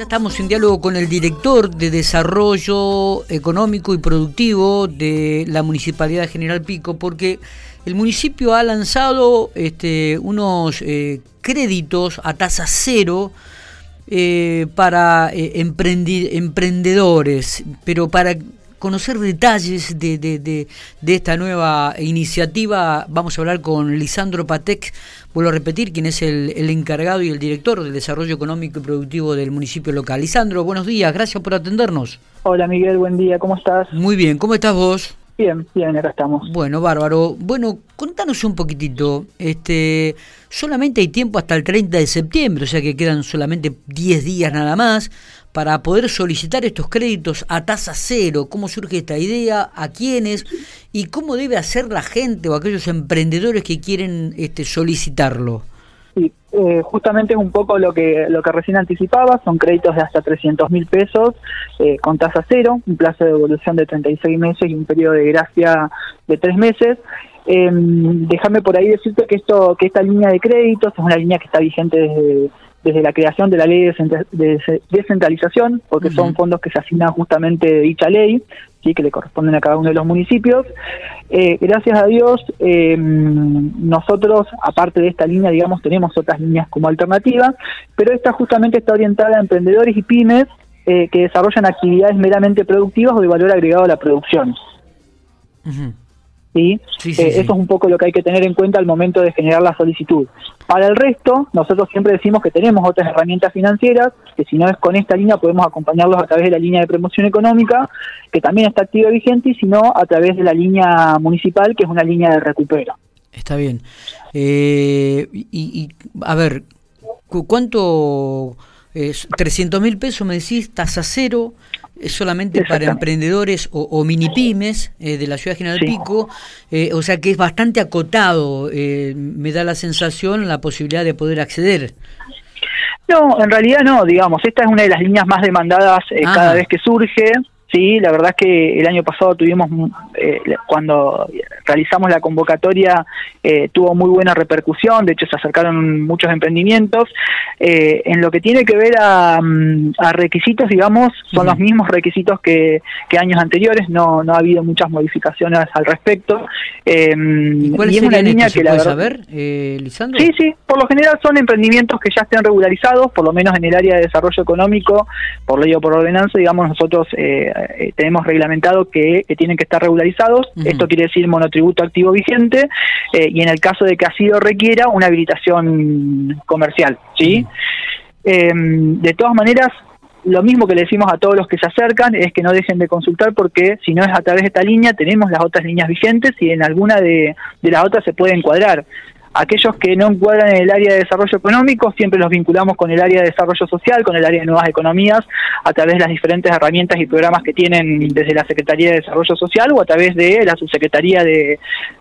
Ya estamos en diálogo con el director de Desarrollo Económico y Productivo de la Municipalidad General Pico, porque el municipio ha lanzado este, unos eh, créditos a tasa cero eh, para eh, emprendedores, pero para conocer detalles de, de, esta nueva iniciativa, vamos a hablar con Lisandro Patek, vuelvo a repetir, quien es el, el, encargado y el director del desarrollo económico y productivo del municipio local. Lisandro, buenos días, gracias por atendernos. Hola Miguel, buen día, ¿cómo estás? Muy bien, ¿cómo estás vos? Bien, bien, acá estamos. Bueno, bárbaro. Bueno, contanos un poquitito. Este, solamente hay tiempo hasta el 30 de septiembre, o sea que quedan solamente 10 días nada más para poder solicitar estos créditos a tasa cero. ¿Cómo surge esta idea? ¿A quiénes? ¿Y cómo debe hacer la gente o aquellos emprendedores que quieren este, solicitarlo? Sí, eh, justamente es un poco lo que lo que recién anticipaba, son créditos de hasta 300 mil pesos eh, con tasa cero, un plazo de devolución de 36 meses y un periodo de gracia de 3 meses. Eh, déjame por ahí decirte que esto que esta línea de créditos es una línea que está vigente desde desde la creación de la ley de descentralización, porque son fondos que se asignan justamente de dicha ley, ¿sí? que le corresponden a cada uno de los municipios. Eh, gracias a Dios, eh, nosotros, aparte de esta línea, digamos, tenemos otras líneas como alternativa, pero esta justamente está orientada a emprendedores y pymes eh, que desarrollan actividades meramente productivas o de valor agregado a la producción. ¿Sí? Eh, eso es un poco lo que hay que tener en cuenta al momento de generar la solicitud. Para el resto, nosotros siempre decimos que tenemos otras herramientas financieras, que si no es con esta línea podemos acompañarlos a través de la línea de promoción económica, que también está activa y vigente, y si no, a través de la línea municipal, que es una línea de recupero. Está bien. Eh, y, a ver, ¿cuánto? Es 300 mil pesos me decís, tasa cero, es solamente para emprendedores o, mini pymes eh, de la ciudad General Pico, eh, o sea que es bastante acotado, eh, me da la sensación la posibilidad de poder acceder. No, en realidad no, digamos, esta es una de las líneas más demandadas ah. cada vez que surge. Sí, la verdad es que el año pasado tuvimos, eh, cuando realizamos la convocatoria, eh, tuvo muy buena repercusión, de hecho se acercaron muchos emprendimientos. Eh, en lo que tiene que ver a, mm, requisitos, digamos, son los mismos requisitos que, años anteriores, no, no ha habido muchas modificaciones al respecto. ¿Y cuál es una línea que la verdad, saber, Lisandro? Sí, sí, por lo general son emprendimientos que ya estén regularizados, por lo menos en el área de desarrollo económico, por ley o por ordenanza, digamos, nosotros eh, tenemos reglamentado que, tienen que estar regularizados. Esto quiere decir monotributo activo vigente eh, y en el caso de que así lo requiera, una habilitación comercial. ¿sí? Em, de todas maneras, lo mismo que le decimos a todos los que se acercan es que no dejen de consultar porque si no es a través de esta línea tenemos las otras líneas vigentes y en alguna de, de las otras se puede encuadrar. Aquellos que no encuadran en el área de desarrollo económico, siempre los vinculamos con el área de desarrollo social, con el área de nuevas economías, a través de las diferentes herramientas y programas que tienen desde la Secretaría de Desarrollo Social o a través de la Subsecretaría de,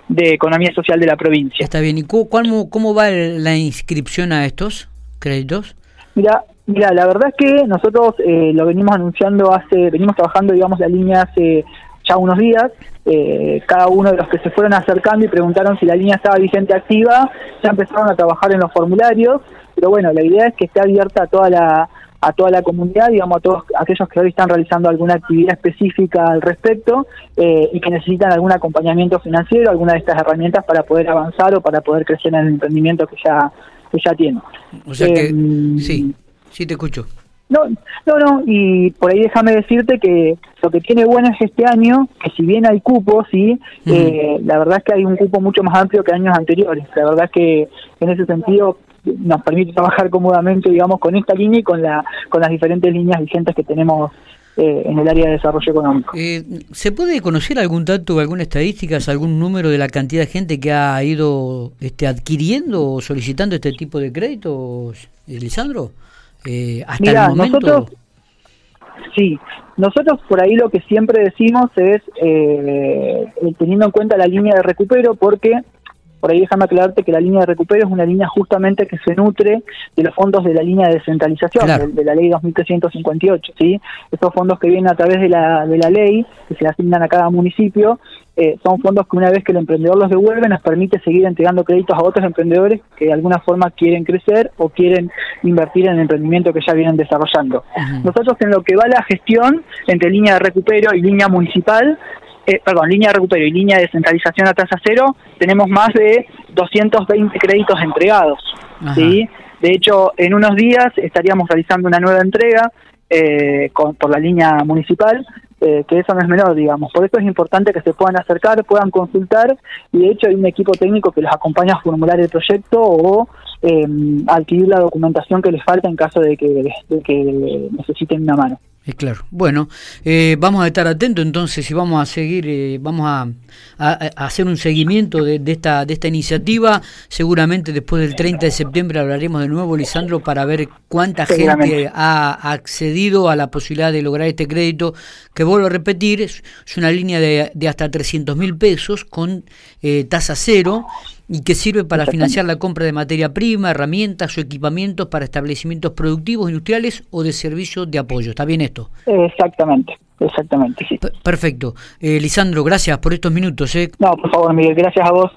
Economía Social de la provincia. Está bien, ¿y cómo, cómo va la inscripción a estos créditos? Mira, Mira, la verdad es que nosotros eh, lo venimos anunciando hace, venimos trabajando, digamos, la línea hace ya unos días, eh, cada uno de los que se fueron acercando y preguntaron si la línea estaba vigente activa, ya empezaron a trabajar en los formularios, pero bueno, la idea es que esté abierta a toda la a toda la comunidad, digamos, a todos aquellos que hoy están realizando alguna actividad específica al respecto eh, y que necesitan algún acompañamiento financiero, alguna de estas herramientas para poder avanzar o para poder crecer en el emprendimiento que ya, que ya tienen. O sea que, em, sí, sí te escucho. No, no, no, y por ahí déjame decirte que lo que tiene bueno es este año, que si bien hay cupos, sí, eh, la verdad es que hay un cupo mucho más amplio que años anteriores. La verdad es que en ese sentido nos permite trabajar cómodamente, digamos, con esta línea y con, la, con las diferentes líneas vigentes que tenemos eh, en el área de desarrollo económico. Eh, ¿Se puede conocer algún dato, alguna estadística, algún número de la cantidad de gente que ha ido este, adquiriendo o solicitando este tipo de créditos, Lisandro? Eh, hasta el momento. Nosotros, sí, nosotros por ahí lo que siempre decimos es, eh, teniendo en cuenta la línea de recupero, porque por ahí déjame aclararte que la línea de recupero es una línea justamente que se nutre de los fondos de la línea de descentralización, de, la ley 2358, ¿sí? Esos fondos que vienen a través de la, de la ley, que se asignan a cada municipio, eh, son fondos que una vez que el emprendedor los devuelve nos permite seguir entregando créditos a otros emprendedores que de alguna forma quieren crecer o quieren invertir en el emprendimiento que ya vienen desarrollando. Nosotros en lo que va la gestión entre línea de recupero y línea municipal, eh, perdón, línea de recupero y línea de descentralización a tasa cero, tenemos más de 220 créditos entregados. ¿sí? De hecho, en unos días estaríamos realizando una nueva entrega eh, con, por la línea municipal, eh, que eso no es menor, digamos. Por eso es importante que se puedan acercar, puedan consultar, y de hecho hay un equipo técnico que los acompaña a formular el proyecto o eh, adquirir la documentación que les falta en caso de que, de que necesiten una mano. Es claro. Bueno, eh, vamos a estar atentos entonces y vamos a seguir, eh, vamos a, hacer un seguimiento de, esta, de esta iniciativa. Seguramente después del 30 de septiembre hablaremos de nuevo, Lisandro, para ver cuánta gente ha accedido a la posibilidad de lograr este crédito, que vuelvo a repetir, es, una línea de, de hasta 300 mil pesos con eh, tasa cero y que sirve para financiar la compra de materia prima, herramientas o equipamientos para establecimientos productivos, industriales o de servicios de apoyo. ¿Está bien esto? Exactamente. Exactamente, sí. perfecto. Eh, Lisandro, gracias por estos minutos. Eh. No, por favor, Miguel, gracias a vos.